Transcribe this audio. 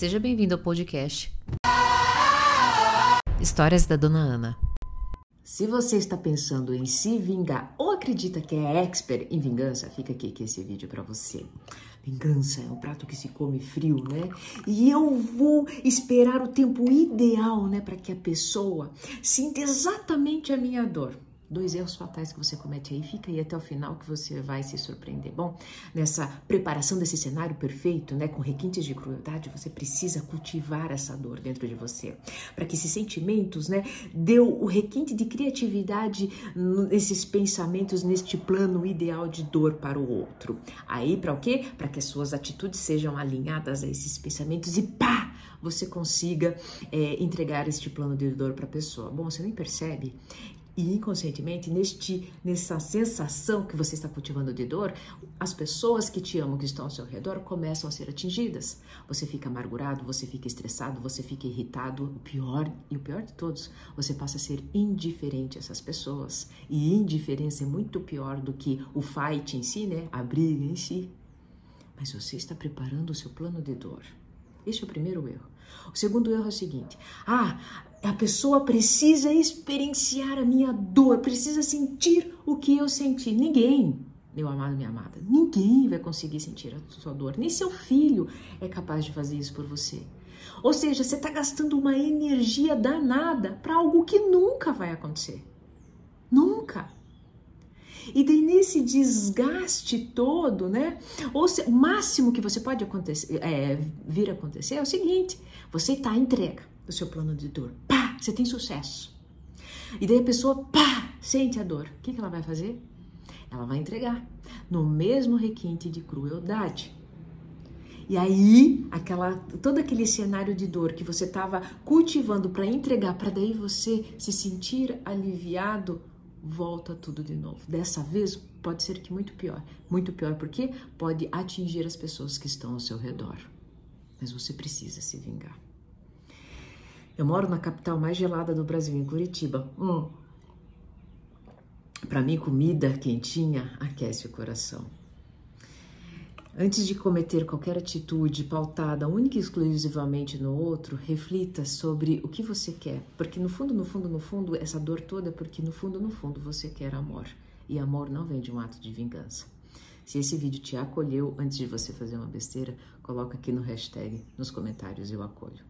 Seja bem-vindo ao podcast Histórias da Dona Ana. Se você está pensando em se vingar ou acredita que é expert em vingança, fica aqui que esse vídeo é para você. Vingança é um prato que se come frio, né? E eu vou esperar o tempo ideal, né, para que a pessoa sinta exatamente a minha dor dois erros fatais que você comete aí, fica aí até o final que você vai se surpreender. Bom, nessa preparação desse cenário perfeito, né, com requintes de crueldade, você precisa cultivar essa dor dentro de você, para que esses sentimentos, né, deu o requinte de criatividade nesses pensamentos, neste plano ideal de dor para o outro. Aí, para o quê? Para que as suas atitudes sejam alinhadas a esses pensamentos e pá, você consiga é, entregar este plano de dor para a pessoa. Bom, você nem percebe e inconscientemente, neste, nessa sensação que você está cultivando de dor, as pessoas que te amam, que estão ao seu redor, começam a ser atingidas. Você fica amargurado, você fica estressado, você fica irritado. O pior, e o pior de todos, você passa a ser indiferente a essas pessoas. E indiferença é muito pior do que o fight em si, né? A briga em si. Mas você está preparando o seu plano de dor. Este é o primeiro erro. O segundo erro é o seguinte: ah, a pessoa precisa experienciar a minha dor, precisa sentir o que eu senti. Ninguém, meu amado, minha amada, ninguém vai conseguir sentir a sua dor. Nem seu filho é capaz de fazer isso por você. Ou seja, você está gastando uma energia danada para algo que nunca vai acontecer. Nunca. E daí nesse desgaste todo, né? Ou se, o máximo que você pode acontecer, é, vir a acontecer é o seguinte: você está entrega do seu plano de dor. Pá, você tem sucesso. E daí a pessoa, pá, sente a dor. O que, que ela vai fazer? Ela vai entregar no mesmo requinte de crueldade. E aí, aquela, todo aquele cenário de dor que você estava cultivando para entregar, para daí você se sentir aliviado, volta tudo de novo. Dessa vez pode ser que muito pior. Muito pior porque pode atingir as pessoas que estão ao seu redor. Mas você precisa se vingar. Eu moro na capital mais gelada do Brasil, em Curitiba. Hum. Para mim, comida quentinha aquece o coração. Antes de cometer qualquer atitude pautada única e exclusivamente no outro, reflita sobre o que você quer, porque no fundo, no fundo, no fundo, essa dor toda é porque no fundo, no fundo, você quer amor. E amor não vem de um ato de vingança. Se esse vídeo te acolheu antes de você fazer uma besteira, coloca aqui no hashtag, nos comentários, eu acolho.